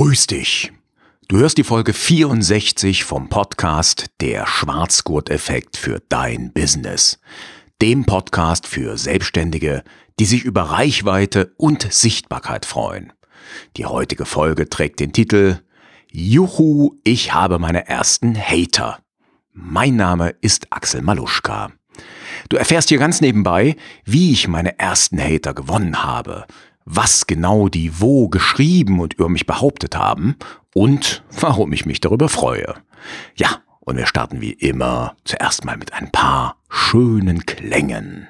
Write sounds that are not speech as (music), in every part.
Grüß dich. Du hörst die Folge 64 vom Podcast Der Schwarzgurt-Effekt für dein Business. Dem Podcast für Selbstständige, die sich über Reichweite und Sichtbarkeit freuen. Die heutige Folge trägt den Titel Juhu, ich habe meine ersten Hater. Mein Name ist Axel Maluschka. Du erfährst hier ganz nebenbei, wie ich meine ersten Hater gewonnen habe, was genau die wo geschrieben und über mich behauptet haben und warum ich mich darüber freue. Ja, und wir starten wie immer zuerst mal mit ein paar schönen Klängen.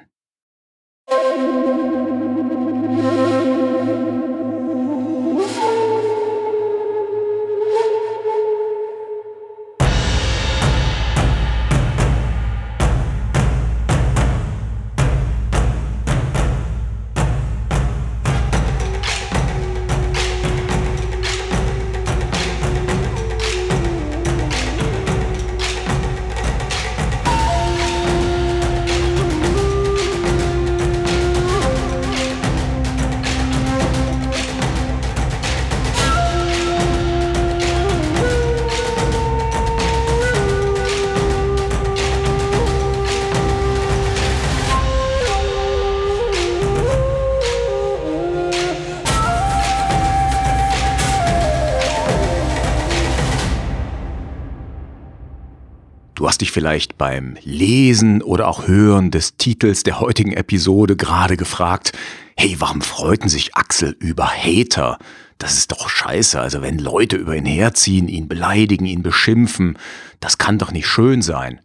Du hast dich vielleicht beim Lesen oder auch Hören des Titels der heutigen Episode gerade gefragt, hey, warum freuten sich Axel über Hater? Das ist doch scheiße. Also wenn Leute über ihn herziehen, ihn beleidigen, ihn beschimpfen, das kann doch nicht schön sein.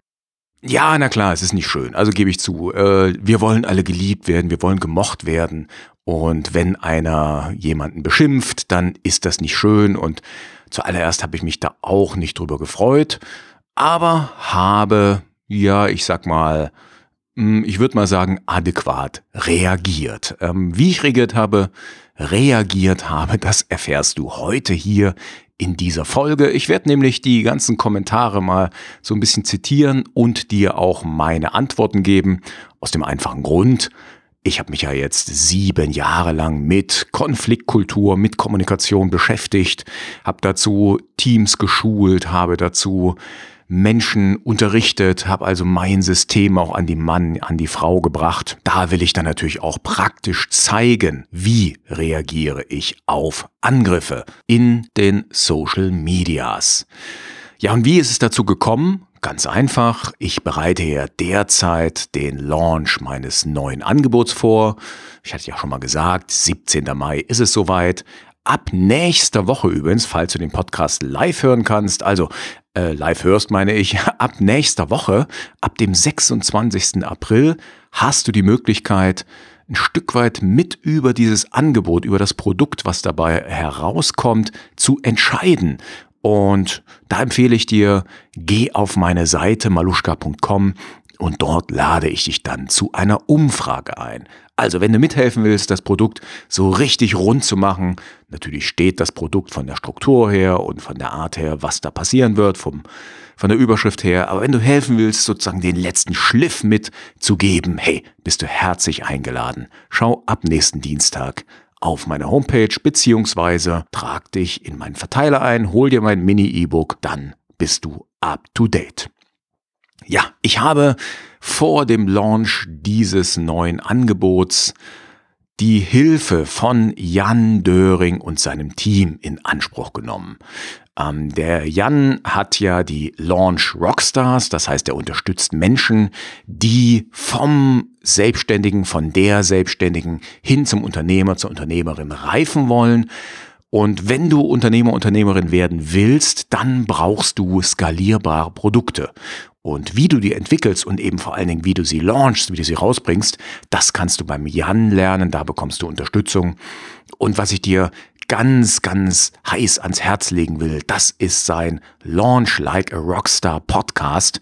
Ja, na klar, es ist nicht schön. Also gebe ich zu. Äh, wir wollen alle geliebt werden, wir wollen gemocht werden. Und wenn einer jemanden beschimpft, dann ist das nicht schön. Und zuallererst habe ich mich da auch nicht drüber gefreut aber habe, ja, ich sag mal, hm, ich würde mal sagen, adäquat reagiert. Ähm, wie ich reagiert habe, reagiert habe, (laughs) das erfährst du heute hier in dieser Folge. Ich werde nämlich die ganzen Kommentare mal so ein bisschen zitieren und dir auch meine Antworten geben. Aus dem einfachen Grund, ich habe mich ja jetzt sieben Jahre lang mit Konfliktkultur, mit Kommunikation beschäftigt, habe dazu Teams geschult, habe dazu Menschen unterrichtet, habe also mein System auch an die Mann, an die Frau gebracht. Da will ich dann natürlich auch praktisch zeigen, wie reagiere ich auf Angriffe in den Social Medias. Ja, und wie ist es dazu gekommen? Ganz einfach, ich bereite ja derzeit den Launch meines neuen Angebots vor. Ich hatte ja schon mal gesagt, 17. Mai ist es soweit. Ab nächster Woche übrigens, falls du den Podcast live hören kannst, also äh, live hörst, meine ich, (laughs) ab nächster Woche, ab dem 26. April, hast du die Möglichkeit, ein Stück weit mit über dieses Angebot, über das Produkt, was dabei herauskommt, zu entscheiden. Und da empfehle ich dir, geh auf meine Seite maluschka.com und dort lade ich dich dann zu einer Umfrage ein. Also, wenn du mithelfen willst, das Produkt so richtig rund zu machen, natürlich steht das Produkt von der Struktur her und von der Art her, was da passieren wird, vom, von der Überschrift her. Aber wenn du helfen willst, sozusagen den letzten Schliff mitzugeben, hey, bist du herzlich eingeladen. Schau ab nächsten Dienstag auf meine Homepage beziehungsweise trag dich in meinen Verteiler ein, hol dir mein Mini-E-Book, dann bist du up to date. Ja, ich habe vor dem Launch dieses neuen Angebots die Hilfe von Jan Döring und seinem Team in Anspruch genommen. Ähm, der Jan hat ja die Launch Rockstars, das heißt, er unterstützt Menschen, die vom Selbstständigen, von der Selbstständigen hin zum Unternehmer, zur Unternehmerin reifen wollen. Und wenn du Unternehmer, Unternehmerin werden willst, dann brauchst du skalierbare Produkte. Und wie du die entwickelst und eben vor allen Dingen, wie du sie launchst, wie du sie rausbringst, das kannst du beim Jan lernen, da bekommst du Unterstützung. Und was ich dir ganz, ganz heiß ans Herz legen will, das ist sein Launch Like a Rockstar Podcast.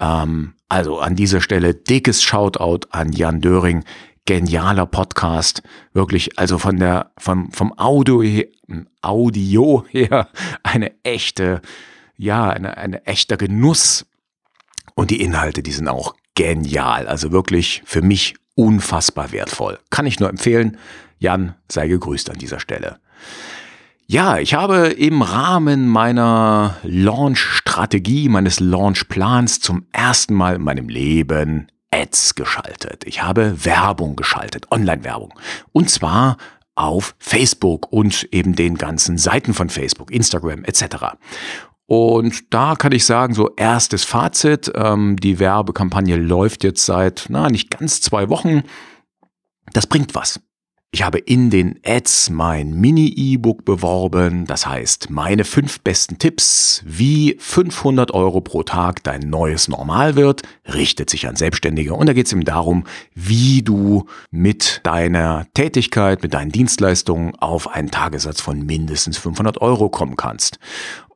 Ähm, also an dieser Stelle dickes Shoutout an Jan Döring. Genialer Podcast. Wirklich, also von der, vom, vom Audio, her, Audio her (laughs) eine echte, ja, eine, eine echter Genuss und die Inhalte, die sind auch genial. Also wirklich für mich unfassbar wertvoll. Kann ich nur empfehlen. Jan, sei gegrüßt an dieser Stelle. Ja, ich habe im Rahmen meiner Launch-Strategie, meines Launch-Plans zum ersten Mal in meinem Leben Ads geschaltet. Ich habe Werbung geschaltet, Online-Werbung. Und zwar auf Facebook und eben den ganzen Seiten von Facebook, Instagram etc. Und da kann ich sagen, so erstes Fazit, ähm, die Werbekampagne läuft jetzt seit, na, nicht ganz zwei Wochen. Das bringt was. Ich habe in den Ads mein Mini-E-Book beworben, das heißt meine fünf besten Tipps, wie 500 Euro pro Tag dein neues Normal wird, richtet sich an Selbstständige und da geht es eben darum, wie du mit deiner Tätigkeit, mit deinen Dienstleistungen auf einen Tagessatz von mindestens 500 Euro kommen kannst.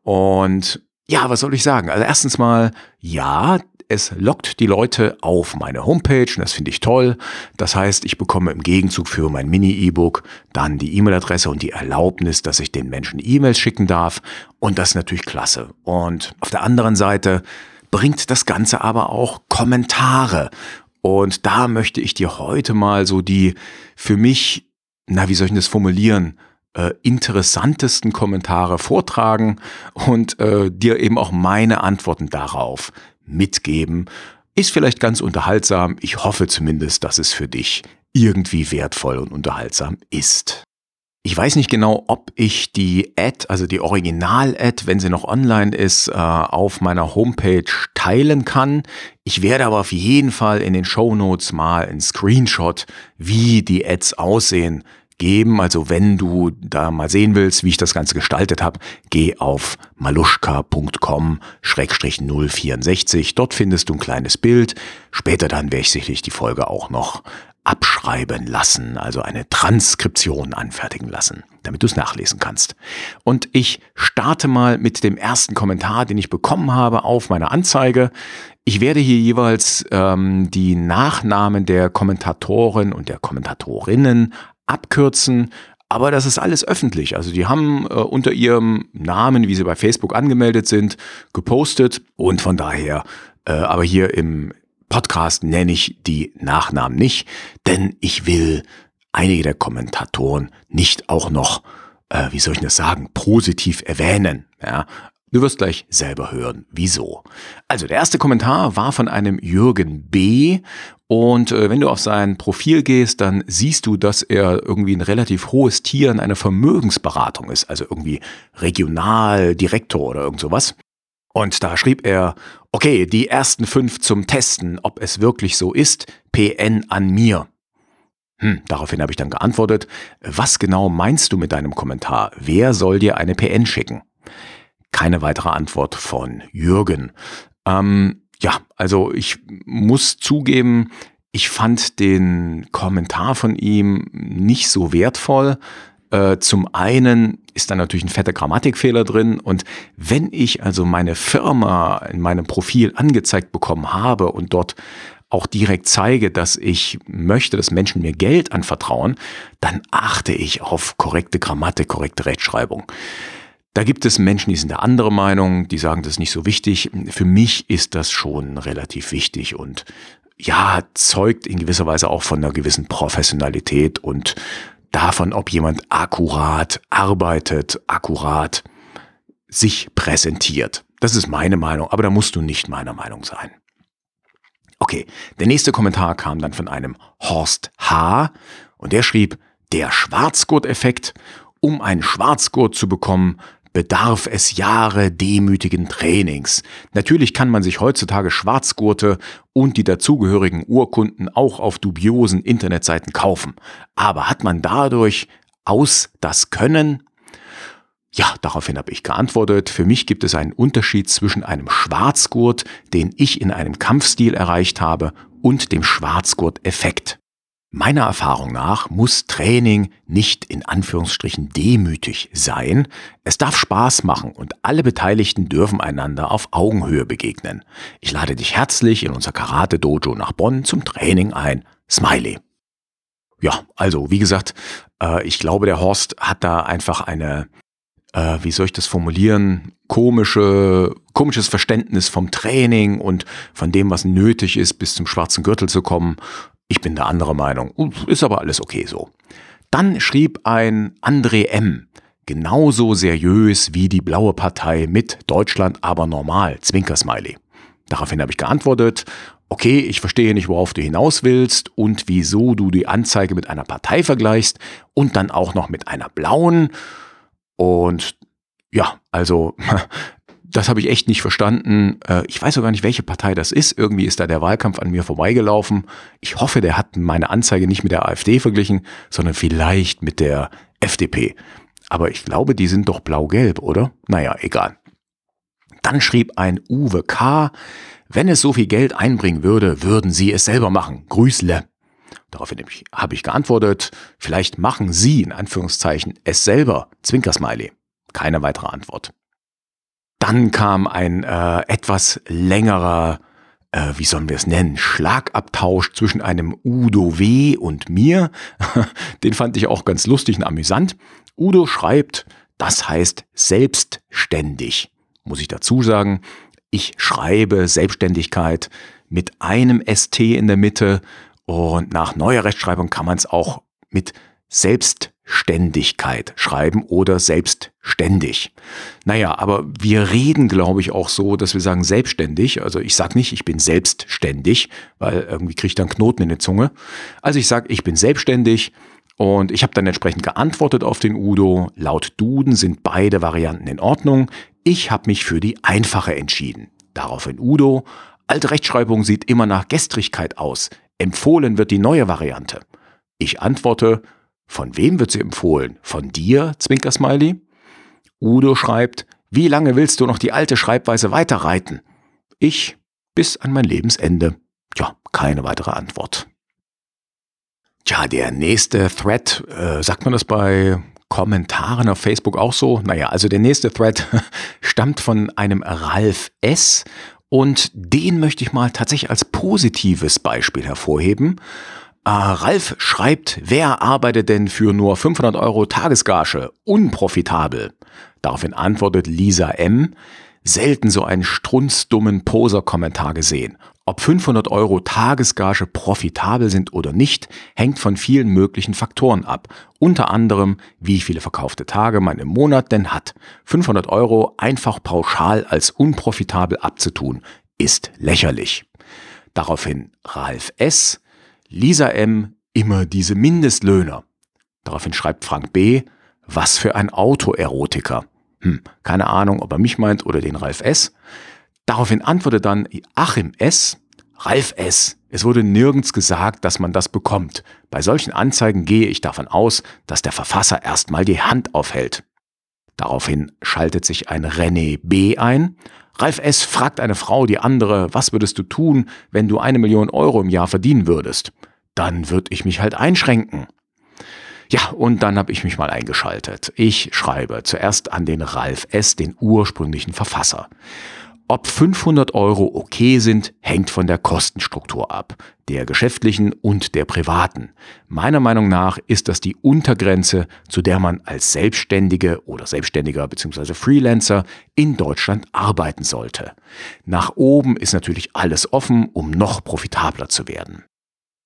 Und ja, was soll ich sagen? Also erstens mal, ja, es lockt die Leute auf meine Homepage und das finde ich toll. Das heißt, ich bekomme im Gegenzug für mein Mini-E-Book dann die E-Mail-Adresse und die Erlaubnis, dass ich den Menschen E-Mails schicken darf. Und das ist natürlich klasse. Und auf der anderen Seite bringt das Ganze aber auch Kommentare. Und da möchte ich dir heute mal so die für mich, na, wie soll ich das formulieren? Äh, interessantesten Kommentare vortragen und äh, dir eben auch meine Antworten darauf mitgeben. Ist vielleicht ganz unterhaltsam. Ich hoffe zumindest, dass es für dich irgendwie wertvoll und unterhaltsam ist. Ich weiß nicht genau, ob ich die Ad, also die Original-Ad, wenn sie noch online ist, äh, auf meiner Homepage teilen kann. Ich werde aber auf jeden Fall in den Show Notes mal einen Screenshot, wie die Ads aussehen, geben. Also wenn du da mal sehen willst, wie ich das Ganze gestaltet habe, geh auf maluschka.com-064. Dort findest du ein kleines Bild. Später dann werde ich sicherlich die Folge auch noch abschreiben lassen, also eine Transkription anfertigen lassen, damit du es nachlesen kannst. Und ich starte mal mit dem ersten Kommentar, den ich bekommen habe auf meiner Anzeige. Ich werde hier jeweils ähm, die Nachnamen der Kommentatoren und der Kommentatorinnen abkürzen. Aber das ist alles öffentlich. Also die haben äh, unter ihrem Namen, wie sie bei Facebook angemeldet sind, gepostet. Und von daher, äh, aber hier im Podcast nenne ich die Nachnamen nicht, denn ich will einige der Kommentatoren nicht auch noch, äh, wie soll ich das sagen, positiv erwähnen. Ja, Du wirst gleich selber hören, wieso. Also der erste Kommentar war von einem Jürgen B. Und äh, wenn du auf sein Profil gehst, dann siehst du, dass er irgendwie ein relativ hohes Tier in einer Vermögensberatung ist, also irgendwie Regionaldirektor oder irgend sowas. Und da schrieb er, okay, die ersten fünf zum Testen, ob es wirklich so ist, PN an mir. Hm, daraufhin habe ich dann geantwortet, was genau meinst du mit deinem Kommentar? Wer soll dir eine PN schicken? Keine weitere Antwort von Jürgen. Ähm, ja, also ich muss zugeben, ich fand den Kommentar von ihm nicht so wertvoll. Äh, zum einen ist da natürlich ein fetter Grammatikfehler drin und wenn ich also meine Firma in meinem Profil angezeigt bekommen habe und dort auch direkt zeige, dass ich möchte, dass Menschen mir Geld anvertrauen, dann achte ich auf korrekte Grammatik, korrekte Rechtschreibung. Da gibt es Menschen, die sind der andere Meinung, die sagen, das ist nicht so wichtig. Für mich ist das schon relativ wichtig und ja, zeugt in gewisser Weise auch von einer gewissen Professionalität und davon, ob jemand akkurat arbeitet, akkurat sich präsentiert. Das ist meine Meinung, aber da musst du nicht meiner Meinung sein. Okay, der nächste Kommentar kam dann von einem Horst H. und der schrieb, der Schwarzgurt-Effekt. Um einen Schwarzgurt zu bekommen, bedarf es Jahre demütigen Trainings. Natürlich kann man sich heutzutage Schwarzgurte und die dazugehörigen Urkunden auch auf dubiosen Internetseiten kaufen. Aber hat man dadurch aus das Können? Ja, daraufhin habe ich geantwortet, für mich gibt es einen Unterschied zwischen einem Schwarzgurt, den ich in einem Kampfstil erreicht habe, und dem Schwarzgurt-Effekt. Meiner Erfahrung nach muss Training nicht in Anführungsstrichen demütig sein. Es darf Spaß machen und alle Beteiligten dürfen einander auf Augenhöhe begegnen. Ich lade dich herzlich in unser Karate Dojo nach Bonn zum Training ein. Smiley. Ja, also wie gesagt, äh, ich glaube, der Horst hat da einfach eine, äh, wie soll ich das formulieren, komische, komisches Verständnis vom Training und von dem, was nötig ist, bis zum schwarzen Gürtel zu kommen. Ich bin der andere Meinung. Ist aber alles okay so. Dann schrieb ein André M. genauso seriös wie die blaue Partei mit Deutschland aber normal, Zwinkersmiley. Daraufhin habe ich geantwortet, okay, ich verstehe nicht, worauf du hinaus willst und wieso du die Anzeige mit einer Partei vergleichst und dann auch noch mit einer blauen. Und ja, also (laughs) das habe ich echt nicht verstanden. Äh, ich weiß auch gar nicht, welche Partei das ist. Irgendwie ist da der Wahlkampf an mir vorbeigelaufen. Ich hoffe, der hat meine Anzeige nicht mit der AfD verglichen, sondern vielleicht mit der FDP. Aber ich glaube, die sind doch blau-gelb, oder? Naja, egal. Dann schrieb ein Uwe K., wenn es so viel Geld einbringen würde, würden Sie es selber machen. Grüßle. Daraufhin habe ich geantwortet, vielleicht machen Sie in Anführungszeichen es selber. Zwinkersmiley. Keine weitere Antwort. Dann kam ein äh, etwas längerer, äh, wie sollen wir es nennen, Schlagabtausch zwischen einem Udo W. und mir. (laughs) Den fand ich auch ganz lustig und amüsant. Udo schreibt, das heißt selbstständig. Muss ich dazu sagen, ich schreibe Selbstständigkeit mit einem ST in der Mitte und nach neuer Rechtschreibung kann man es auch mit Selbstständigkeit Ständigkeit schreiben oder selbstständig. Naja, aber wir reden, glaube ich, auch so, dass wir sagen selbstständig. Also ich sage nicht, ich bin selbstständig, weil irgendwie kriege ich dann Knoten in der Zunge. Also ich sage, ich bin selbstständig und ich habe dann entsprechend geantwortet auf den Udo. Laut Duden sind beide Varianten in Ordnung. Ich habe mich für die einfache entschieden. Daraufhin Udo. Alte Rechtschreibung sieht immer nach Gestrigkeit aus. Empfohlen wird die neue Variante. Ich antworte, von wem wird sie empfohlen? Von dir, Zwinkersmiley? Udo schreibt, wie lange willst du noch die alte Schreibweise weiterreiten? Ich bis an mein Lebensende. Ja, keine weitere Antwort. Tja, der nächste Thread, äh, sagt man das bei Kommentaren auf Facebook auch so? Naja, also der nächste Thread (laughs) stammt von einem Ralf S. Und den möchte ich mal tatsächlich als positives Beispiel hervorheben. Äh, Ralf schreibt, wer arbeitet denn für nur 500 Euro Tagesgage? Unprofitabel. Daraufhin antwortet Lisa M. Selten so einen strunzdummen Poser-Kommentar gesehen. Ob 500 Euro Tagesgage profitabel sind oder nicht, hängt von vielen möglichen Faktoren ab. Unter anderem, wie viele verkaufte Tage man im Monat denn hat. 500 Euro einfach pauschal als unprofitabel abzutun, ist lächerlich. Daraufhin Ralf S. Lisa M. immer diese Mindestlöhner. Daraufhin schreibt Frank B. Was für ein Autoerotiker. Hm, keine Ahnung, ob er mich meint oder den Ralf S. Daraufhin antwortet dann Achim S. Ralf S. Es wurde nirgends gesagt, dass man das bekommt. Bei solchen Anzeigen gehe ich davon aus, dass der Verfasser erstmal die Hand aufhält. Daraufhin schaltet sich ein René B. ein. Ralf S. fragt eine Frau die andere, was würdest du tun, wenn du eine Million Euro im Jahr verdienen würdest? Dann würde ich mich halt einschränken. Ja, und dann habe ich mich mal eingeschaltet. Ich schreibe zuerst an den Ralf S., den ursprünglichen Verfasser. Ob 500 Euro okay sind, hängt von der Kostenstruktur ab, der geschäftlichen und der privaten. Meiner Meinung nach ist das die Untergrenze, zu der man als Selbstständige oder Selbstständiger bzw. Freelancer in Deutschland arbeiten sollte. Nach oben ist natürlich alles offen, um noch profitabler zu werden.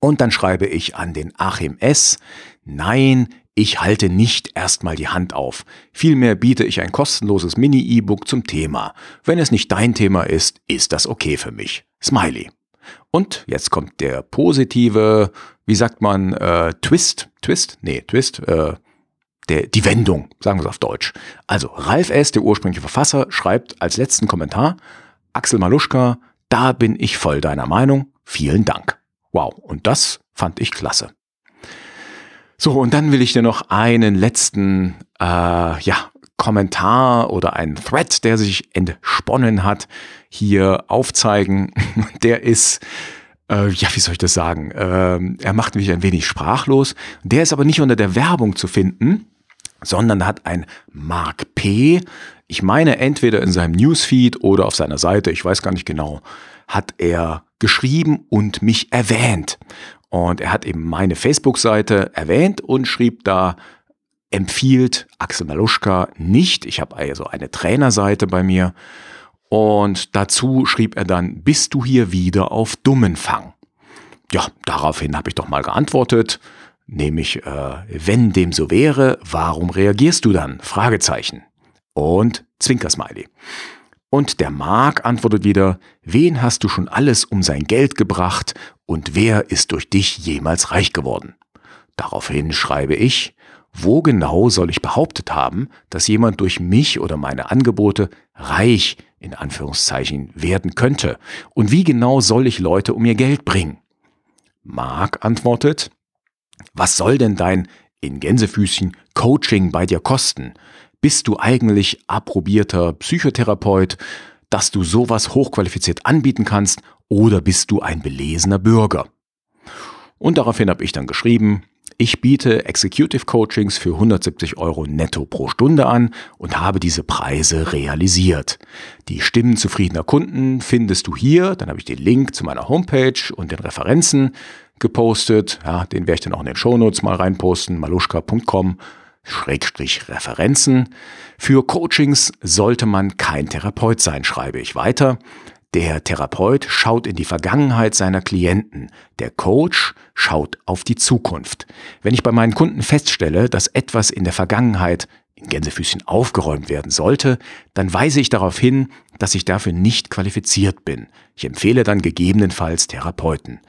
Und dann schreibe ich an den Achim S. Nein, ich halte nicht erstmal die Hand auf. Vielmehr biete ich ein kostenloses Mini-E-Book zum Thema. Wenn es nicht dein Thema ist, ist das okay für mich. Smiley. Und jetzt kommt der positive, wie sagt man, äh, Twist, Twist? Nee, Twist, äh, der, die Wendung, sagen wir es auf Deutsch. Also Ralf S., der ursprüngliche Verfasser, schreibt als letzten Kommentar, Axel Maluschka, da bin ich voll deiner Meinung, vielen Dank. Wow, und das fand ich klasse. So, und dann will ich dir noch einen letzten, äh, ja, Kommentar oder einen Thread, der sich entsponnen hat, hier aufzeigen. (laughs) Der ist, äh, ja, wie soll ich das sagen? Äh, er macht mich ein wenig sprachlos. Der ist aber nicht unter der Werbung zu finden, sondern hat ein Mark P. Ich meine, entweder in seinem Newsfeed oder auf seiner Seite, ich weiß gar nicht genau, hat er geschrieben und mich erwähnt. Und er hat eben meine Facebook-Seite erwähnt und schrieb da, empfiehlt Axel Maluschka nicht. Ich habe also eine Trainerseite bei mir. Und dazu schrieb er dann, bist du hier wieder auf Dummenfang? Ja, daraufhin habe ich doch mal geantwortet. nämlich äh, wenn dem so wäre, warum reagierst du dann? Fragezeichen. Und Zwinkersmiley. Und der Mark antwortet wieder, wen hast du schon alles um sein Geld gebracht und wer ist durch dich jemals reich geworden? Daraufhin schreibe ich, wo genau soll ich behauptet haben, dass jemand durch mich oder meine Angebote reich in Anführungszeichen werden könnte? Und wie genau soll ich Leute um ihr Geld bringen? Mark antwortet, was soll denn dein in Gänsefüßchen Coaching bei dir kosten? Bist du eigentlich approbierter Psychotherapeut, dass du sowas hochqualifiziert anbieten kannst, oder bist du ein belesener Bürger? Und daraufhin habe ich dann geschrieben, ich biete Executive Coachings für 170 Euro netto pro Stunde an und habe diese Preise realisiert. Die Stimmen zufriedener Kunden findest du hier. Dann habe ich den Link zu meiner Homepage und den Referenzen gepostet. Ja, den werde ich dann auch in den Shownotes mal reinposten. maluschka.com Schrägstrich Referenzen. Für Coachings sollte man kein Therapeut sein, schreibe ich weiter. Der Therapeut schaut in die Vergangenheit seiner Klienten. Der Coach schaut auf die Zukunft. Wenn ich bei meinen Kunden feststelle, dass etwas in der Vergangenheit in Gänsefüßchen aufgeräumt werden sollte, dann weise ich darauf hin, dass ich dafür nicht qualifiziert bin. Ich empfehle dann gegebenenfalls Therapeuten.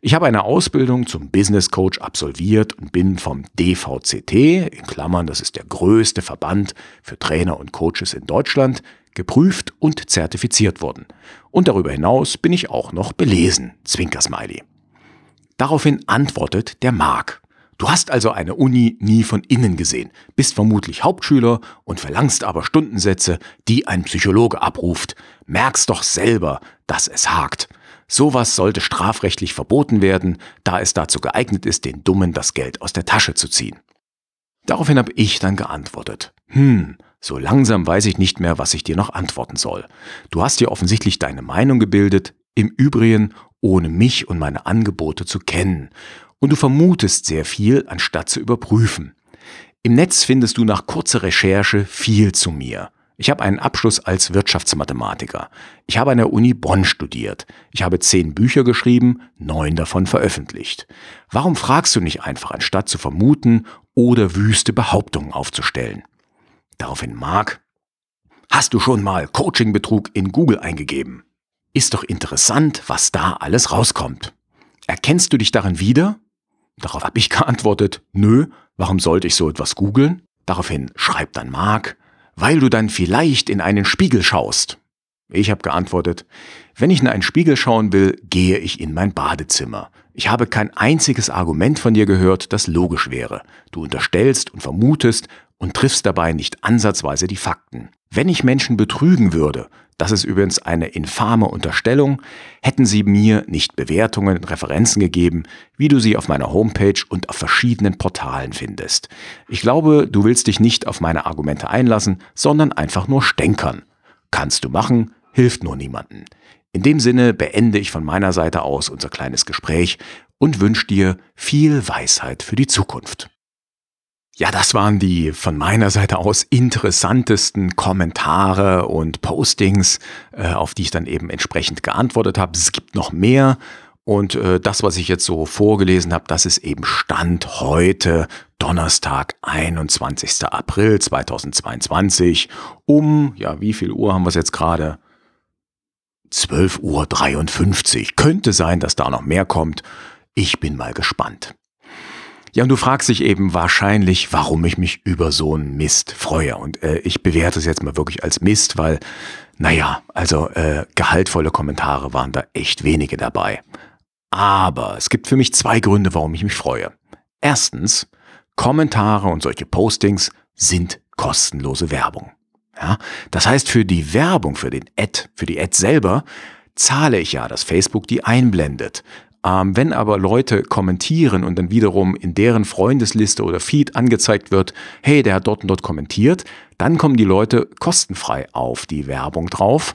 Ich habe eine Ausbildung zum Business Coach absolviert und bin vom DVCT, in Klammern, das ist der größte Verband für Trainer und Coaches in Deutschland, geprüft und zertifiziert worden. Und darüber hinaus bin ich auch noch belesen, Zwinkersmiley. Daraufhin antwortet der Mark. Du hast also eine Uni nie von innen gesehen, bist vermutlich Hauptschüler und verlangst aber Stundensätze, die ein Psychologe abruft. Merkst doch selber, dass es hakt. Sowas sollte strafrechtlich verboten werden, da es dazu geeignet ist, den Dummen das Geld aus der Tasche zu ziehen. Daraufhin habe ich dann geantwortet. Hm, so langsam weiß ich nicht mehr, was ich dir noch antworten soll. Du hast dir offensichtlich deine Meinung gebildet, im Übrigen ohne mich und meine Angebote zu kennen und du vermutest sehr viel, anstatt zu überprüfen. Im Netz findest du nach kurzer Recherche viel zu mir. Ich habe einen Abschluss als Wirtschaftsmathematiker. Ich habe an der Uni Bonn studiert. Ich habe zehn Bücher geschrieben, neun davon veröffentlicht. Warum fragst du nicht einfach, anstatt zu vermuten oder wüste Behauptungen aufzustellen? Daraufhin Mark, hast du schon mal Coachingbetrug in Google eingegeben? Ist doch interessant, was da alles rauskommt. Erkennst du dich darin wieder? Darauf habe ich geantwortet, nö, warum sollte ich so etwas googeln? Daraufhin schreibt dann Mark, weil du dann vielleicht in einen Spiegel schaust. Ich habe geantwortet, wenn ich in einen Spiegel schauen will, gehe ich in mein Badezimmer. Ich habe kein einziges Argument von dir gehört, das logisch wäre. Du unterstellst und vermutest und triffst dabei nicht ansatzweise die Fakten. Wenn ich Menschen betrügen würde, das ist übrigens eine infame Unterstellung, hätten sie mir nicht Bewertungen und Referenzen gegeben, wie du sie auf meiner Homepage und auf verschiedenen Portalen findest. Ich glaube, du willst dich nicht auf meine Argumente einlassen, sondern einfach nur stänkern. Kannst du machen, hilft nur niemanden. In dem Sinne beende ich von meiner Seite aus unser kleines Gespräch und wünsche dir viel Weisheit für die Zukunft. Ja, das waren die von meiner Seite aus interessantesten Kommentare und Postings, äh, auf die ich dann eben entsprechend geantwortet habe. Es gibt noch mehr. Und äh, das, was ich jetzt so vorgelesen habe, das ist eben Stand heute, Donnerstag, 21. April 2022. Um, ja, wie viel Uhr haben wir es jetzt gerade? 12.53 Uhr. Könnte sein, dass da noch mehr kommt. Ich bin mal gespannt. Ja, und du fragst dich eben wahrscheinlich, warum ich mich über so einen Mist freue. Und äh, ich bewerte es jetzt mal wirklich als Mist, weil, naja, also äh, gehaltvolle Kommentare waren da echt wenige dabei. Aber es gibt für mich zwei Gründe, warum ich mich freue. Erstens, Kommentare und solche Postings sind kostenlose Werbung. Ja, das heißt, für die Werbung, für den Ad, für die Ad selber, zahle ich ja, dass Facebook die einblendet. Ähm, wenn aber Leute kommentieren und dann wiederum in deren Freundesliste oder Feed angezeigt wird, hey, der hat dort und dort kommentiert, dann kommen die Leute kostenfrei auf die Werbung drauf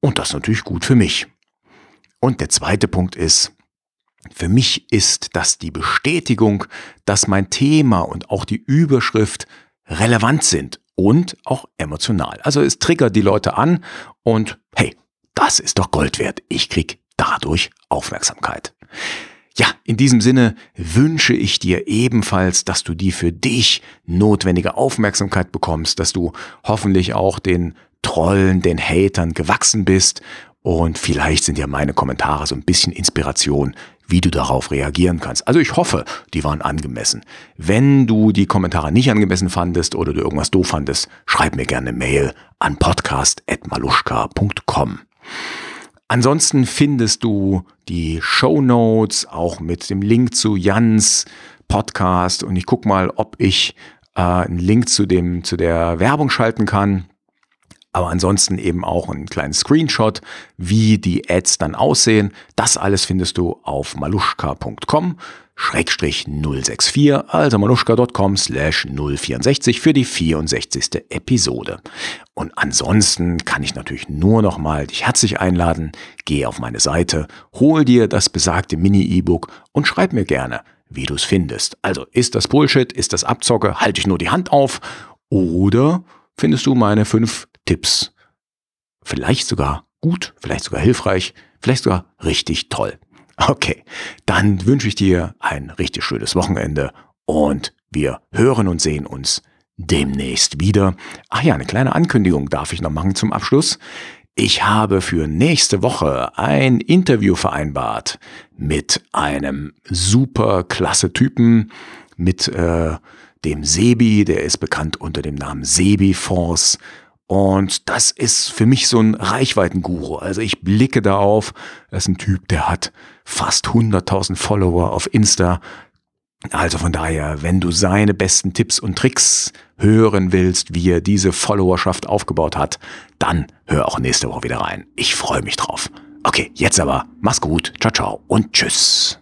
und das ist natürlich gut für mich. Und der zweite Punkt ist, für mich ist das die Bestätigung, dass mein Thema und auch die Überschrift relevant sind und auch emotional. Also es triggert die Leute an und hey, das ist doch Gold wert. Ich krieg dadurch Aufmerksamkeit. Ja, in diesem Sinne wünsche ich dir ebenfalls, dass du die für dich notwendige Aufmerksamkeit bekommst, dass du hoffentlich auch den Trollen, den Hatern gewachsen bist und vielleicht sind ja meine Kommentare so ein bisschen Inspiration, wie du darauf reagieren kannst. Also ich hoffe, die waren angemessen. Wenn du die Kommentare nicht angemessen fandest oder du irgendwas doof fandest, schreib mir gerne Mail an podcast.maluschka.com. Ansonsten findest du die Show Notes auch mit dem Link zu Jans Podcast und ich guck mal, ob ich äh, einen Link zu dem zu der Werbung schalten kann. Aber ansonsten eben auch einen kleinen Screenshot, wie die Ads dann aussehen. Das alles findest du auf maluschka.com Schrägstrich 064, also maluschka.com slash 064 für die 64. Episode. Und ansonsten kann ich natürlich nur noch mal dich herzlich einladen, geh auf meine Seite, hol dir das besagte Mini-E-Book und schreib mir gerne, wie du es findest. Also ist das Bullshit, ist das Abzocke, halte ich nur die Hand auf oder findest du meine fünf Tipps vielleicht sogar gut, vielleicht sogar hilfreich, vielleicht sogar richtig toll. Okay, dann wünsche ich dir ein richtig schönes Wochenende und wir hören und sehen uns demnächst wieder. Ach ja, eine kleine Ankündigung darf ich noch machen zum Abschluss. Ich habe für nächste Woche ein Interview vereinbart mit einem super klasse Typen, mit äh, dem Sebi, der ist bekannt unter dem Namen Sebi Force. Und das ist für mich so ein Reichweitenguru. Also ich blicke da auf, das ist ein Typ, der hat fast 100.000 Follower auf Insta. Also von daher, wenn du seine besten Tipps und Tricks hören willst, wie er diese Followerschaft aufgebaut hat, dann hör auch nächste Woche wieder rein. Ich freue mich drauf. Okay, jetzt aber, mach's gut, ciao, ciao und tschüss.